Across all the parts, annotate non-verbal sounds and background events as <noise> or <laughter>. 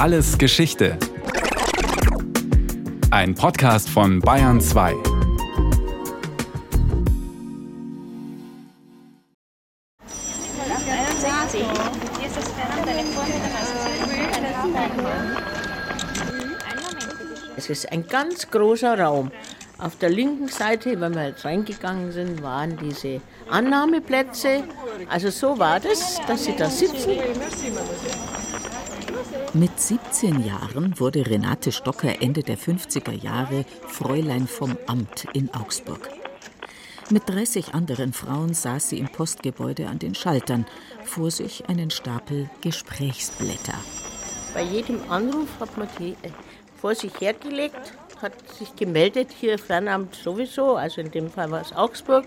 Alles Geschichte. Ein Podcast von Bayern 2. Es ist ein ganz großer Raum. Auf der linken Seite, wenn wir jetzt reingegangen sind, waren diese Annahmeplätze. Also so war das, dass sie da sitzen. Mit 17 Jahren wurde Renate Stocker Ende der 50er Jahre Fräulein vom Amt in Augsburg. Mit 30 anderen Frauen saß sie im Postgebäude an den Schaltern, vor sich einen Stapel Gesprächsblätter. Bei jedem Anruf hat man die äh, vor sich hergelegt, hat sich gemeldet, hier Fernamt sowieso, also in dem Fall war es Augsburg.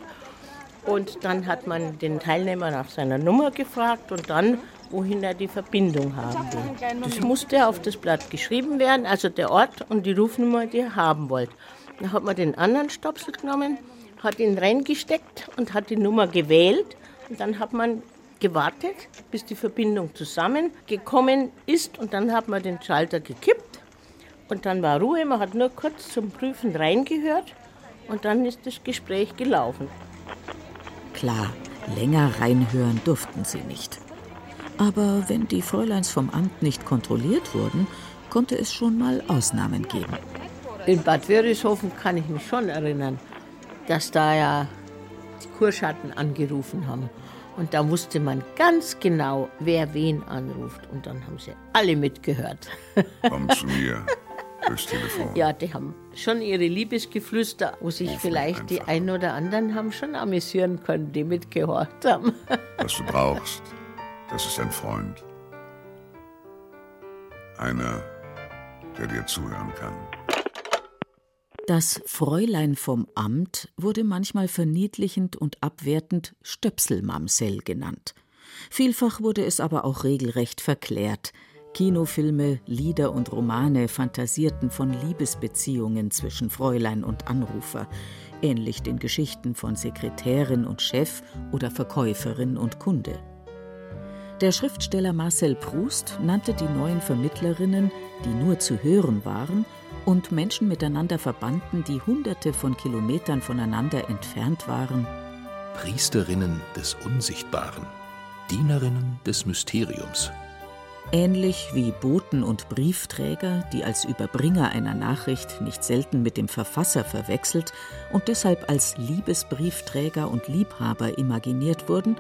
Und dann hat man den Teilnehmer nach seiner Nummer gefragt und dann wohin er die Verbindung haben will. Das musste auf das Blatt geschrieben werden, also der Ort und die Rufnummer, die er haben wollte. Dann hat man den anderen Stopsel genommen, hat ihn reingesteckt und hat die Nummer gewählt. Und dann hat man gewartet, bis die Verbindung zusammengekommen ist. Und dann hat man den Schalter gekippt. Und dann war Ruhe, man hat nur kurz zum Prüfen reingehört. Und dann ist das Gespräch gelaufen. Klar, länger reinhören durften sie nicht. Aber wenn die Fräuleins vom Amt nicht kontrolliert wurden, konnte es schon mal Ausnahmen geben. In Bad Wörishofen kann ich mich schon erinnern, dass da ja die Kurschatten angerufen haben. Und da wusste man ganz genau, wer wen anruft. Und dann haben sie alle mitgehört. <laughs> Komm zu mir durchs Telefon. Ja, die haben schon ihre Liebesgeflüster, wo sich Rufen vielleicht die einen oder anderen haben schon amüsieren können, die mitgehört haben. Was du brauchst, das ist ein Freund. Einer, der dir zuhören kann. Das Fräulein vom Amt wurde manchmal verniedlichend und abwertend Stöpselmamsell genannt. Vielfach wurde es aber auch regelrecht verklärt. Kinofilme, Lieder und Romane fantasierten von Liebesbeziehungen zwischen Fräulein und Anrufer, ähnlich den Geschichten von Sekretärin und Chef oder Verkäuferin und Kunde. Der Schriftsteller Marcel Proust nannte die neuen Vermittlerinnen, die nur zu hören waren und Menschen miteinander verbanden, die hunderte von Kilometern voneinander entfernt waren, Priesterinnen des Unsichtbaren, Dienerinnen des Mysteriums. ähnlich wie Boten und Briefträger, die als Überbringer einer Nachricht nicht selten mit dem Verfasser verwechselt und deshalb als Liebesbriefträger und Liebhaber imaginiert wurden,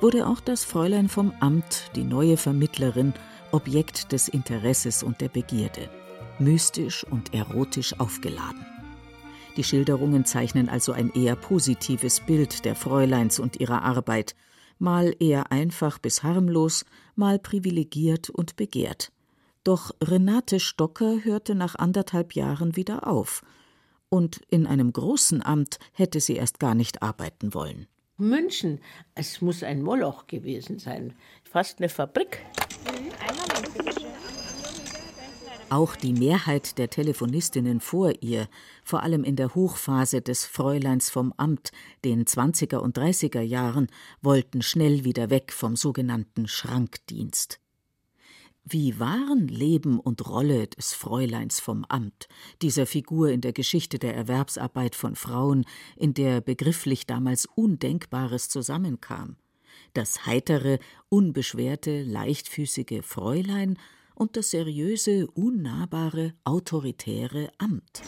wurde auch das Fräulein vom Amt, die neue Vermittlerin, Objekt des Interesses und der Begierde, mystisch und erotisch aufgeladen. Die Schilderungen zeichnen also ein eher positives Bild der Fräuleins und ihrer Arbeit, mal eher einfach bis harmlos, mal privilegiert und begehrt. Doch Renate Stocker hörte nach anderthalb Jahren wieder auf. Und in einem großen Amt hätte sie erst gar nicht arbeiten wollen. München, es muss ein Moloch gewesen sein. Fast eine Fabrik. Auch die Mehrheit der Telefonistinnen vor ihr, vor allem in der Hochphase des Fräuleins vom Amt, den 20er und 30er Jahren, wollten schnell wieder weg vom sogenannten Schrankdienst. Wie waren Leben und Rolle des Fräuleins vom Amt, dieser Figur in der Geschichte der Erwerbsarbeit von Frauen, in der begrifflich damals Undenkbares zusammenkam? Das heitere, unbeschwerte, leichtfüßige Fräulein und das seriöse, unnahbare, autoritäre Amt.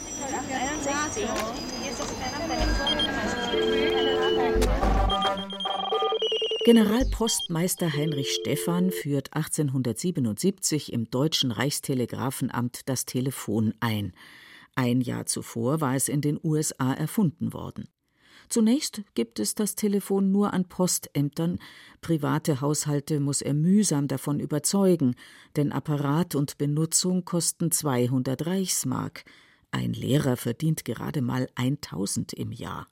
Generalpostmeister Heinrich Stephan führt 1877 im Deutschen Reichstelegraphenamt das Telefon ein. Ein Jahr zuvor war es in den USA erfunden worden. Zunächst gibt es das Telefon nur an Postämtern. Private Haushalte muss er mühsam davon überzeugen, denn Apparat und Benutzung kosten 200 Reichsmark. Ein Lehrer verdient gerade mal 1000 im Jahr.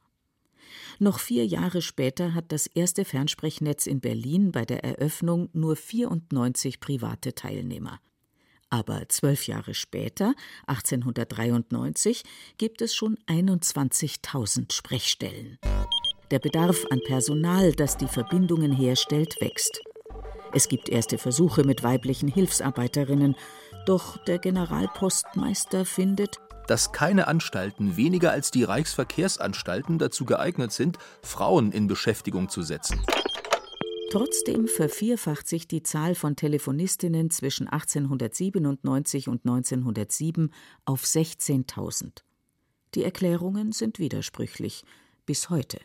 Noch vier Jahre später hat das erste Fernsprechnetz in Berlin bei der Eröffnung nur 94 private Teilnehmer. Aber zwölf Jahre später, 1893, gibt es schon 21.000 Sprechstellen. Der Bedarf an Personal, das die Verbindungen herstellt, wächst. Es gibt erste Versuche mit weiblichen Hilfsarbeiterinnen, Doch der Generalpostmeister findet, dass keine Anstalten weniger als die Reichsverkehrsanstalten dazu geeignet sind, Frauen in Beschäftigung zu setzen. Trotzdem vervierfacht sich die Zahl von Telefonistinnen zwischen 1897 und 1907 auf 16.000. Die Erklärungen sind widersprüchlich bis heute.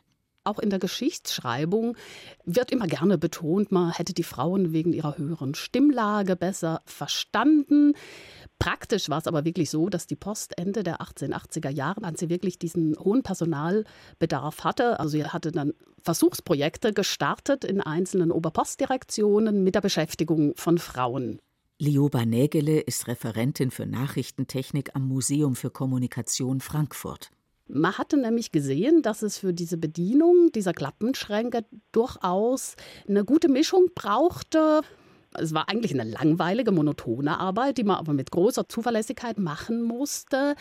Auch in der Geschichtsschreibung wird immer gerne betont, man hätte die Frauen wegen ihrer höheren Stimmlage besser verstanden. Praktisch war es aber wirklich so, dass die Post Ende der 1880er Jahre, als sie wirklich diesen hohen Personalbedarf hatte, also sie hatte dann Versuchsprojekte gestartet in einzelnen Oberpostdirektionen mit der Beschäftigung von Frauen. Lioba Nägele ist Referentin für Nachrichtentechnik am Museum für Kommunikation Frankfurt. Man hatte nämlich gesehen, dass es für diese Bedienung dieser Klappenschränke durchaus eine gute Mischung brauchte. Es war eigentlich eine langweilige, monotone Arbeit, die man aber mit großer Zuverlässigkeit machen musste.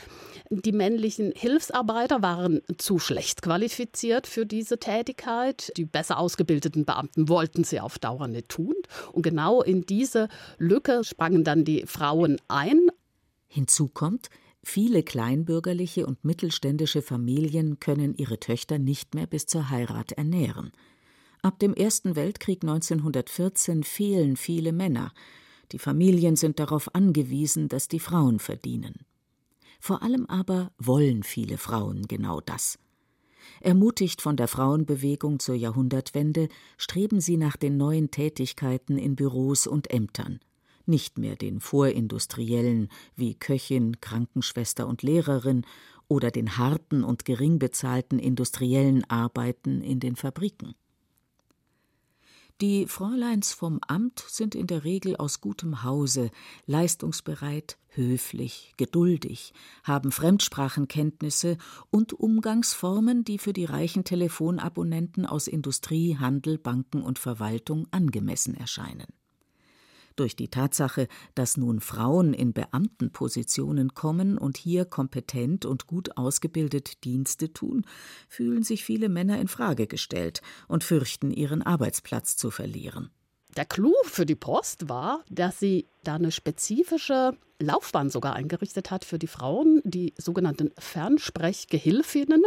Die männlichen Hilfsarbeiter waren zu schlecht qualifiziert für diese Tätigkeit. Die besser ausgebildeten Beamten wollten sie auf Dauer nicht tun. Und genau in diese Lücke sprangen dann die Frauen ein. Hinzu kommt, Viele kleinbürgerliche und mittelständische Familien können ihre Töchter nicht mehr bis zur Heirat ernähren. Ab dem Ersten Weltkrieg 1914 fehlen viele Männer. Die Familien sind darauf angewiesen, dass die Frauen verdienen. Vor allem aber wollen viele Frauen genau das. Ermutigt von der Frauenbewegung zur Jahrhundertwende streben sie nach den neuen Tätigkeiten in Büros und Ämtern nicht mehr den vorindustriellen wie Köchin, Krankenschwester und Lehrerin oder den harten und gering bezahlten industriellen Arbeiten in den Fabriken. Die Fräuleins vom Amt sind in der Regel aus gutem Hause, leistungsbereit, höflich, geduldig, haben Fremdsprachenkenntnisse und Umgangsformen, die für die reichen Telefonabonnenten aus Industrie, Handel, Banken und Verwaltung angemessen erscheinen. Durch die Tatsache, dass nun Frauen in Beamtenpositionen kommen und hier kompetent und gut ausgebildet Dienste tun, fühlen sich viele Männer in Frage gestellt und fürchten, ihren Arbeitsplatz zu verlieren. Der Clou für die Post war, dass sie da eine spezifische Laufbahn sogar eingerichtet hat für die Frauen, die sogenannten Fernsprechgehilfinnen.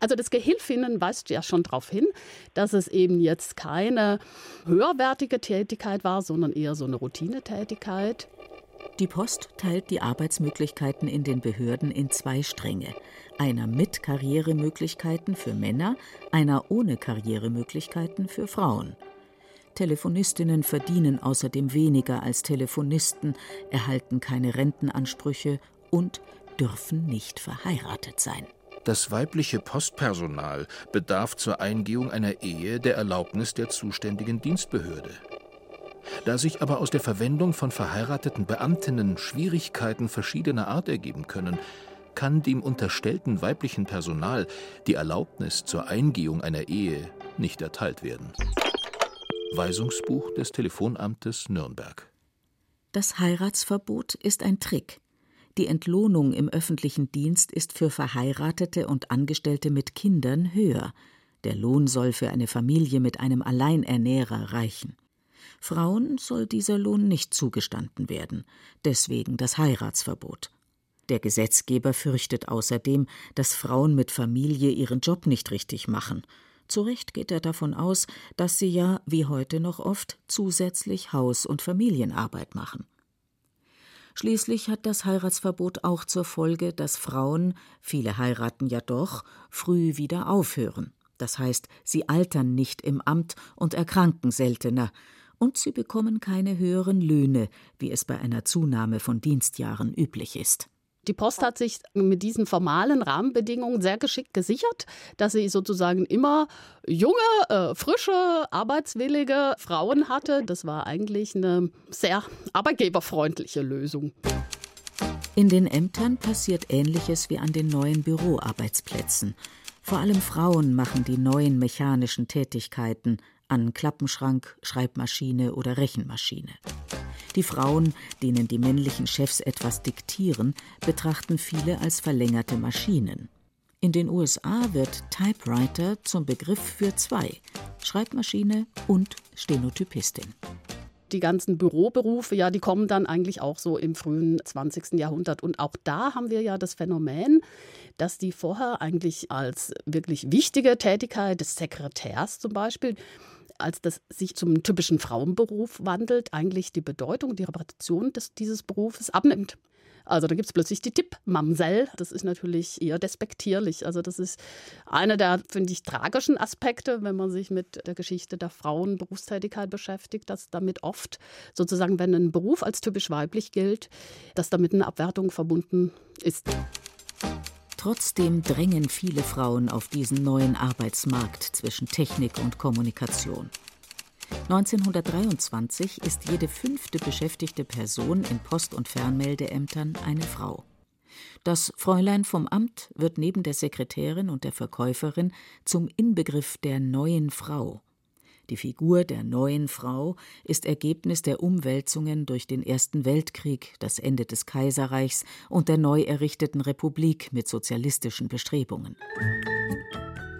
Also das Gehilfinnen weist ja schon darauf hin, dass es eben jetzt keine höherwertige Tätigkeit war, sondern eher so eine Routinetätigkeit. Die Post teilt die Arbeitsmöglichkeiten in den Behörden in zwei Stränge. Einer mit Karrieremöglichkeiten für Männer, einer ohne Karrieremöglichkeiten für Frauen. Telefonistinnen verdienen außerdem weniger als Telefonisten, erhalten keine Rentenansprüche und dürfen nicht verheiratet sein. Das weibliche Postpersonal bedarf zur Eingehung einer Ehe der Erlaubnis der zuständigen Dienstbehörde. Da sich aber aus der Verwendung von verheirateten Beamtinnen Schwierigkeiten verschiedener Art ergeben können, kann dem unterstellten weiblichen Personal die Erlaubnis zur Eingehung einer Ehe nicht erteilt werden. Weisungsbuch des Telefonamtes Nürnberg. Das Heiratsverbot ist ein Trick. Die Entlohnung im öffentlichen Dienst ist für Verheiratete und Angestellte mit Kindern höher. Der Lohn soll für eine Familie mit einem Alleinernährer reichen. Frauen soll dieser Lohn nicht zugestanden werden, deswegen das Heiratsverbot. Der Gesetzgeber fürchtet außerdem, dass Frauen mit Familie ihren Job nicht richtig machen zu Recht geht er davon aus, dass sie ja, wie heute noch oft, zusätzlich Haus- und Familienarbeit machen. Schließlich hat das Heiratsverbot auch zur Folge, dass Frauen, viele heiraten ja doch, früh wieder aufhören. Das heißt, sie altern nicht im Amt und erkranken seltener, und sie bekommen keine höheren Löhne, wie es bei einer Zunahme von Dienstjahren üblich ist. Die Post hat sich mit diesen formalen Rahmenbedingungen sehr geschickt gesichert, dass sie sozusagen immer junge, äh, frische, arbeitswillige Frauen hatte. Das war eigentlich eine sehr arbeitgeberfreundliche Lösung. In den Ämtern passiert Ähnliches wie an den neuen Büroarbeitsplätzen. Vor allem Frauen machen die neuen mechanischen Tätigkeiten an Klappenschrank, Schreibmaschine oder Rechenmaschine. Die Frauen, denen die männlichen Chefs etwas diktieren, betrachten viele als verlängerte Maschinen. In den USA wird Typewriter zum Begriff für zwei: Schreibmaschine und Stenotypistin. die ganzen Büroberufe, ja, die kommen dann eigentlich auch so im frühen 20. Jahrhundert. Und auch da haben wir ja das Phänomen, dass die vorher eigentlich als wirklich wichtige Tätigkeit des Sekretärs zum Beispiel als das sich zum typischen Frauenberuf wandelt, eigentlich die Bedeutung, die Repräsentation des, dieses Berufes abnimmt. Also da gibt es plötzlich die Tipp-Mamsell. Das ist natürlich eher despektierlich. Also das ist einer der, finde ich, tragischen Aspekte, wenn man sich mit der Geschichte der Frauenberufstätigkeit beschäftigt, dass damit oft sozusagen, wenn ein Beruf als typisch weiblich gilt, dass damit eine Abwertung verbunden ist. Trotzdem drängen viele Frauen auf diesen neuen Arbeitsmarkt zwischen Technik und Kommunikation. 1923 ist jede fünfte beschäftigte Person in Post- und Fernmeldeämtern eine Frau. Das Fräulein vom Amt wird neben der Sekretärin und der Verkäuferin zum Inbegriff der neuen Frau. Die Figur der neuen Frau ist Ergebnis der Umwälzungen durch den Ersten Weltkrieg, das Ende des Kaiserreichs und der neu errichteten Republik mit sozialistischen Bestrebungen.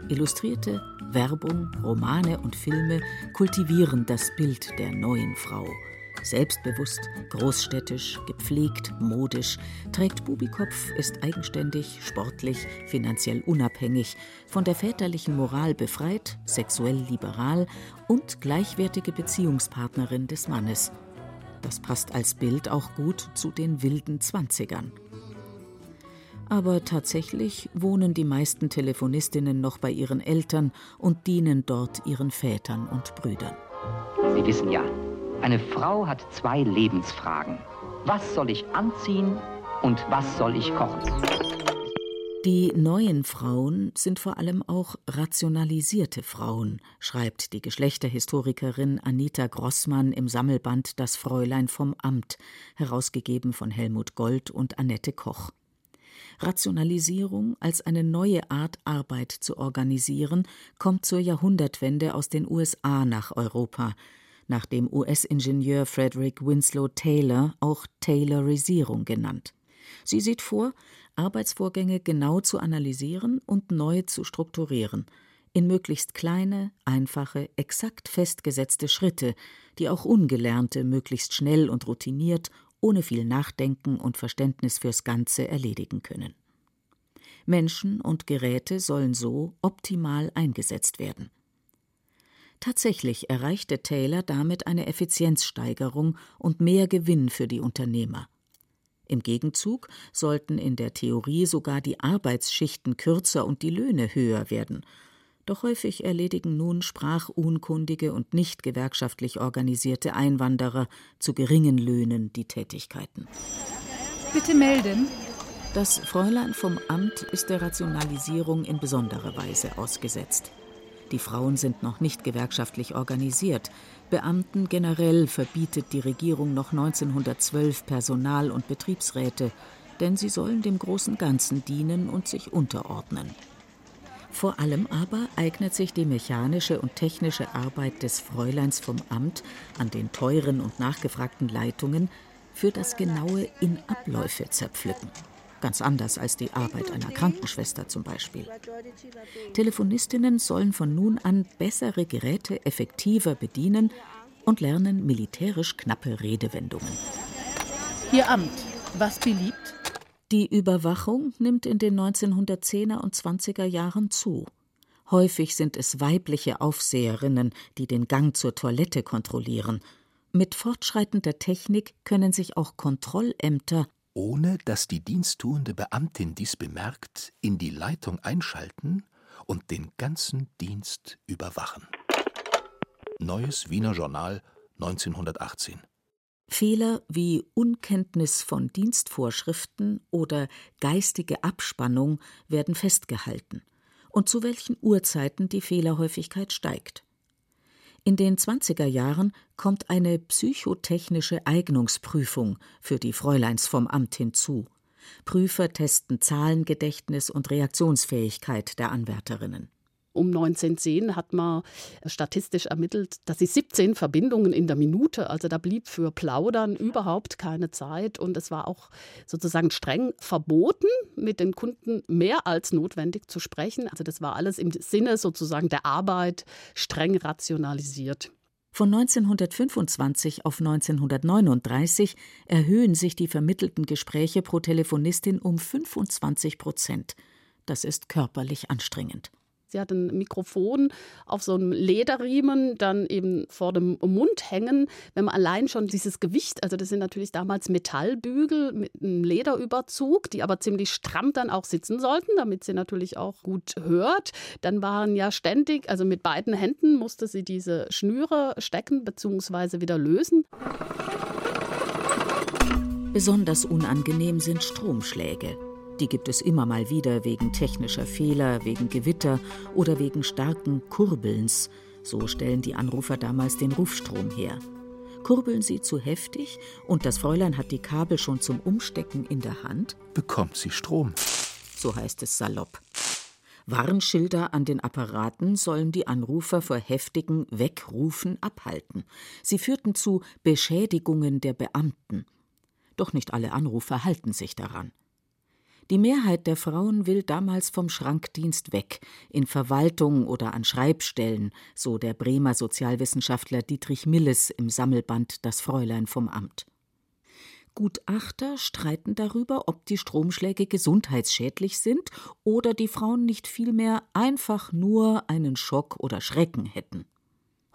Illustrierte Werbung, Romane und Filme kultivieren das Bild der neuen Frau Selbstbewusst, großstädtisch, gepflegt, modisch, trägt Bubikopf, ist eigenständig, sportlich, finanziell unabhängig, von der väterlichen Moral befreit, sexuell liberal und gleichwertige Beziehungspartnerin des Mannes. Das passt als Bild auch gut zu den wilden Zwanzigern. Aber tatsächlich wohnen die meisten Telefonistinnen noch bei ihren Eltern und dienen dort ihren Vätern und Brüdern. Sie wissen ja, eine Frau hat zwei Lebensfragen. Was soll ich anziehen und was soll ich kochen? Die neuen Frauen sind vor allem auch rationalisierte Frauen, schreibt die Geschlechterhistorikerin Anita Grossmann im Sammelband Das Fräulein vom Amt, herausgegeben von Helmut Gold und Annette Koch. Rationalisierung als eine neue Art Arbeit zu organisieren, kommt zur Jahrhundertwende aus den USA nach Europa, nach dem US-Ingenieur Frederick Winslow Taylor, auch Taylorisierung genannt. Sie sieht vor, Arbeitsvorgänge genau zu analysieren und neu zu strukturieren, in möglichst kleine, einfache, exakt festgesetzte Schritte, die auch Ungelernte möglichst schnell und routiniert, ohne viel Nachdenken und Verständnis fürs Ganze erledigen können. Menschen und Geräte sollen so optimal eingesetzt werden. Tatsächlich erreichte Taylor damit eine Effizienzsteigerung und mehr Gewinn für die Unternehmer. Im Gegenzug sollten in der Theorie sogar die Arbeitsschichten kürzer und die Löhne höher werden. Doch häufig erledigen nun sprachunkundige und nicht gewerkschaftlich organisierte Einwanderer zu geringen Löhnen die Tätigkeiten. Bitte melden. Das Fräulein vom Amt ist der Rationalisierung in besonderer Weise ausgesetzt. Die Frauen sind noch nicht gewerkschaftlich organisiert. Beamten generell verbietet die Regierung noch 1912 Personal- und Betriebsräte, denn sie sollen dem großen Ganzen dienen und sich unterordnen. Vor allem aber eignet sich die mechanische und technische Arbeit des Fräuleins vom Amt an den teuren und nachgefragten Leitungen für das genaue in Abläufe zerpflücken ganz anders als die Arbeit einer Krankenschwester zum Beispiel. Telefonistinnen sollen von nun an bessere Geräte effektiver bedienen und lernen militärisch knappe Redewendungen. Ihr Amt, was beliebt? Die Überwachung nimmt in den 1910er und 20er Jahren zu. Häufig sind es weibliche Aufseherinnen, die den Gang zur Toilette kontrollieren. Mit fortschreitender Technik können sich auch Kontrollämter ohne dass die diensttuende Beamtin dies bemerkt, in die Leitung einschalten und den ganzen Dienst überwachen. Neues Wiener Journal 1918 Fehler wie Unkenntnis von Dienstvorschriften oder geistige Abspannung werden festgehalten und zu welchen Uhrzeiten die Fehlerhäufigkeit steigt. In den 20er Jahren kommt eine psychotechnische Eignungsprüfung für die Fräuleins vom Amt hinzu. Prüfer testen Zahlengedächtnis und Reaktionsfähigkeit der Anwärterinnen. Um 1910 hat man statistisch ermittelt, dass sie 17 Verbindungen in der Minute, also da blieb für Plaudern überhaupt keine Zeit und es war auch sozusagen streng verboten, mit den Kunden mehr als notwendig zu sprechen. Also das war alles im Sinne sozusagen der Arbeit streng rationalisiert. Von 1925 auf 1939 erhöhen sich die vermittelten Gespräche pro Telefonistin um 25 Prozent. Das ist körperlich anstrengend. Sie hat ein Mikrofon auf so einem Lederriemen dann eben vor dem Mund hängen. Wenn man allein schon dieses Gewicht, also das sind natürlich damals Metallbügel mit einem Lederüberzug, die aber ziemlich stramm dann auch sitzen sollten, damit sie natürlich auch gut hört. Dann waren ja ständig, also mit beiden Händen musste sie diese Schnüre stecken bzw. wieder lösen. Besonders unangenehm sind Stromschläge. Die gibt es immer mal wieder wegen technischer Fehler, wegen Gewitter oder wegen starken Kurbelns. So stellen die Anrufer damals den Rufstrom her. Kurbeln sie zu heftig und das Fräulein hat die Kabel schon zum Umstecken in der Hand, bekommt sie Strom. So heißt es salopp. Warnschilder an den Apparaten sollen die Anrufer vor heftigen Wegrufen abhalten. Sie führten zu Beschädigungen der Beamten. Doch nicht alle Anrufer halten sich daran. Die Mehrheit der Frauen will damals vom Schrankdienst weg, in Verwaltung oder an Schreibstellen, so der Bremer Sozialwissenschaftler Dietrich Milles im Sammelband Das Fräulein vom Amt. Gutachter streiten darüber, ob die Stromschläge gesundheitsschädlich sind oder die Frauen nicht vielmehr einfach nur einen Schock oder Schrecken hätten.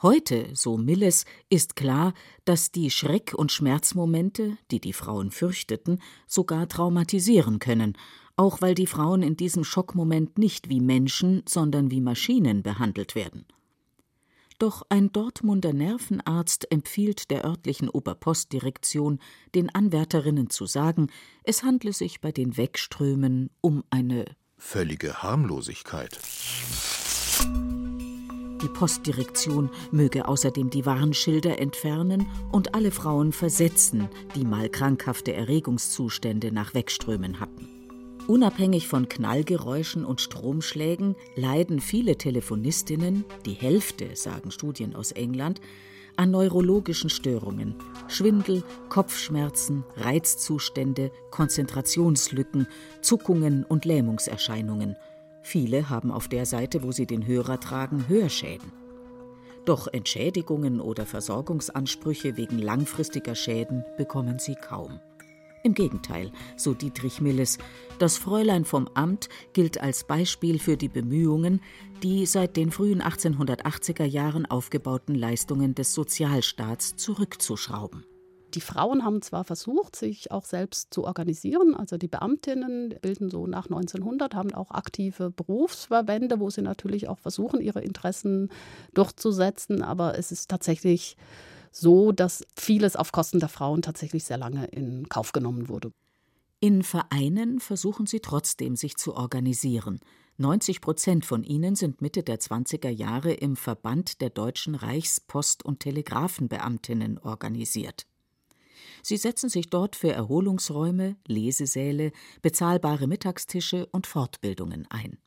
Heute, so Milles, ist klar, dass die Schreck- und Schmerzmomente, die die Frauen fürchteten, sogar traumatisieren können, auch weil die Frauen in diesem Schockmoment nicht wie Menschen, sondern wie Maschinen behandelt werden. Doch ein Dortmunder Nervenarzt empfiehlt der örtlichen Oberpostdirektion, den Anwärterinnen zu sagen, es handle sich bei den Wegströmen um eine völlige Harmlosigkeit. Die Postdirektion möge außerdem die Warnschilder entfernen und alle Frauen versetzen, die mal krankhafte Erregungszustände nach Wegströmen hatten. Unabhängig von Knallgeräuschen und Stromschlägen leiden viele Telefonistinnen, die Hälfte, sagen Studien aus England, an neurologischen Störungen, Schwindel, Kopfschmerzen, Reizzustände, Konzentrationslücken, Zuckungen und Lähmungserscheinungen – Viele haben auf der Seite, wo sie den Hörer tragen, Hörschäden. Doch Entschädigungen oder Versorgungsansprüche wegen langfristiger Schäden bekommen sie kaum. Im Gegenteil, so Dietrich Milles, das Fräulein vom Amt gilt als Beispiel für die Bemühungen, die seit den frühen 1880er Jahren aufgebauten Leistungen des Sozialstaats zurückzuschrauben. Die Frauen haben zwar versucht, sich auch selbst zu organisieren, also die Beamtinnen bilden so nach 1900, haben auch aktive Berufsverbände, wo sie natürlich auch versuchen, ihre Interessen durchzusetzen, aber es ist tatsächlich so, dass vieles auf Kosten der Frauen tatsächlich sehr lange in Kauf genommen wurde. In Vereinen versuchen sie trotzdem, sich zu organisieren. 90 Prozent von ihnen sind Mitte der 20er Jahre im Verband der deutschen Reichspost- und Telegrafenbeamtinnen organisiert. Sie setzen sich dort für Erholungsräume, Lesesäle, bezahlbare Mittagstische und Fortbildungen ein.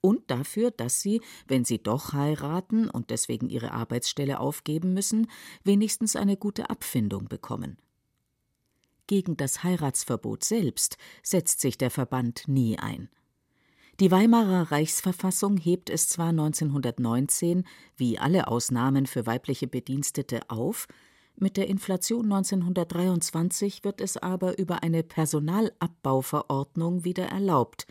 Und dafür, dass sie, wenn sie doch heiraten und deswegen ihre Arbeitsstelle aufgeben müssen, wenigstens eine gute Abfindung bekommen. Gegen das Heiratsverbot selbst setzt sich der Verband nie ein. Die Weimarer Reichsverfassung hebt es zwar 1919, wie alle Ausnahmen für weibliche Bedienstete, auf, mit der Inflation 1923 wird es aber über eine Personalabbauverordnung wieder erlaubt.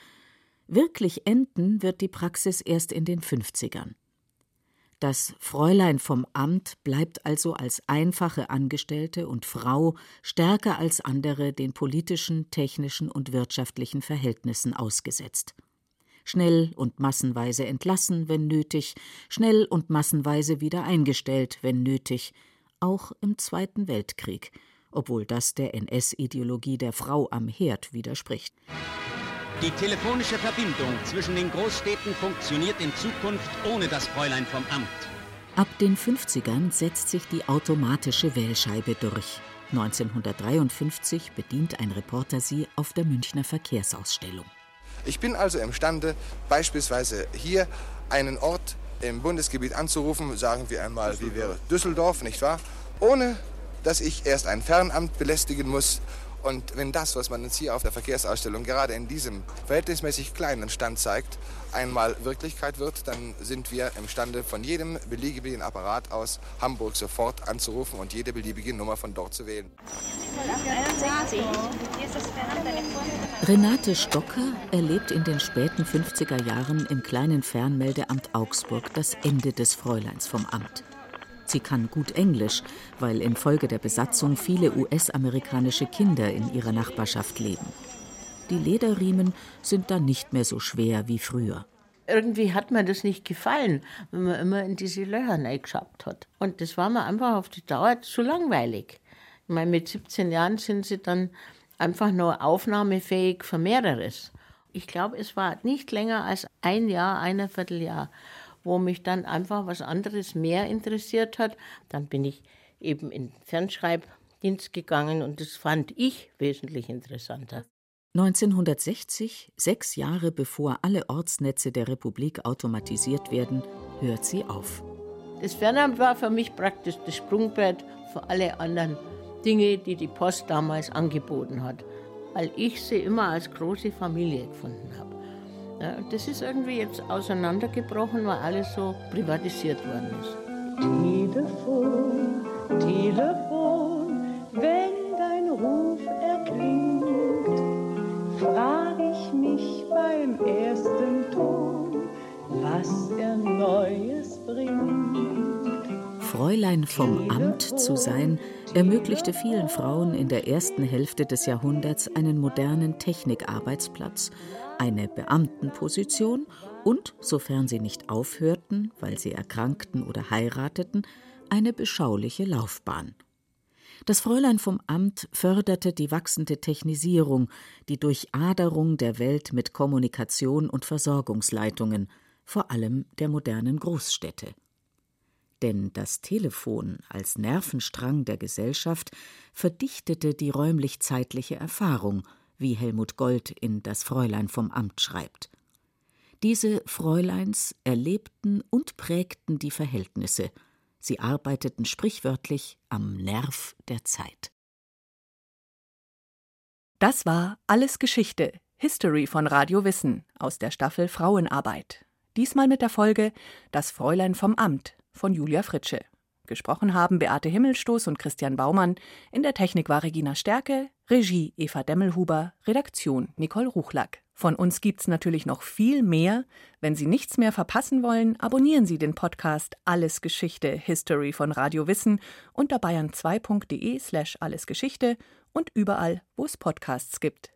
Wirklich enden wird die Praxis erst in den 50ern. Das Fräulein vom Amt bleibt also als einfache Angestellte und Frau stärker als andere den politischen, technischen und wirtschaftlichen Verhältnissen ausgesetzt. Schnell und massenweise entlassen, wenn nötig, schnell und massenweise wieder eingestellt, wenn nötig, auch im Zweiten Weltkrieg, obwohl das der NS-Ideologie der Frau am Herd widerspricht. Die telefonische Verbindung zwischen den Großstädten funktioniert in Zukunft ohne das Fräulein vom Amt. Ab den 50ern setzt sich die automatische Wählscheibe durch. 1953 bedient ein Reporter sie auf der Münchner Verkehrsausstellung. Ich bin also imstande, beispielsweise hier einen Ort im Bundesgebiet anzurufen, sagen wir einmal, wie wäre Düsseldorf, nicht wahr? Ohne dass ich erst ein Fernamt belästigen muss Und wenn das, was man uns hier auf der Verkehrsausstellung gerade in diesem verhältnismäßig kleinen Stand zeigt, einmal Wirklichkeit wird, dann sind wir imstande, von jedem beliebigen Apparat aus Hamburg sofort anzurufen und jede beliebige Nummer von dort zu wählen. Renate Stocker erlebt in den späten 50er Jahren im kleinen Fernmeldeamt Augsburg das Ende des Fräuleins vom Amt. Sie kann gut Englisch, weil infolge der Besatzung viele US-amerikanische Kinder in ihrer Nachbarschaft leben. Die Lederriemen sind dann nicht mehr so schwer wie früher. Irgendwie hat mir das nicht gefallen, wenn man immer in diese Löcher reingeschabt hat. Und das war mir einfach auf die Dauer zu langweilig. Meine, mit 17 Jahren sind sie dann einfach nur aufnahmefähig für mehreres. Ich glaube, es war nicht länger als ein Jahr, ein Vierteljahr, wo mich dann einfach was anderes mehr interessiert hat. Dann bin ich eben in Fernschreibdienst gegangen und das fand ich wesentlich interessanter. 1960, sechs Jahre bevor alle Ortsnetze der Republik automatisiert werden, hört sie auf. Das Fernamt war für mich praktisch das Sprungbrett für alle anderen Dinge, die die Post damals angeboten hat, weil ich sie immer als große Familie gefunden habe. Ja, das ist irgendwie jetzt auseinandergebrochen, weil alles so privatisiert worden ist. Telefon, Telefon, wenn dein Ruf erklingt, frag ich mich beim ersten Ton, was er Neues bringt. Fräulein vom Amt zu sein, ermöglichte vielen Frauen in der ersten Hälfte des Jahrhunderts einen modernen Technikarbeitsplatz, eine Beamtenposition und, sofern sie nicht aufhörten, weil sie erkrankten oder heirateten, eine beschauliche Laufbahn. Das Fräulein vom Amt förderte die wachsende Technisierung, die Durchaderung der Welt mit Kommunikation und Versorgungsleitungen, vor allem der modernen Großstädte. Denn das Telefon als Nervenstrang der Gesellschaft verdichtete die räumlich-zeitliche Erfahrung, wie Helmut Gold in Das Fräulein vom Amt schreibt. Diese Fräuleins erlebten und prägten die Verhältnisse. Sie arbeiteten sprichwörtlich am Nerv der Zeit. Das war Alles Geschichte, History von Radio Wissen aus der Staffel Frauenarbeit. Diesmal mit der Folge Das Fräulein vom Amt von Julia Fritsche. Gesprochen haben Beate Himmelstoß und Christian Baumann. In der Technik war Regina Stärke, Regie Eva Demmelhuber, Redaktion Nicole Ruchlack. Von uns gibt's natürlich noch viel mehr. Wenn Sie nichts mehr verpassen wollen, abonnieren Sie den Podcast Alles Geschichte History von Radio Wissen unter bayern2.de slash allesgeschichte und überall, wo es Podcasts gibt.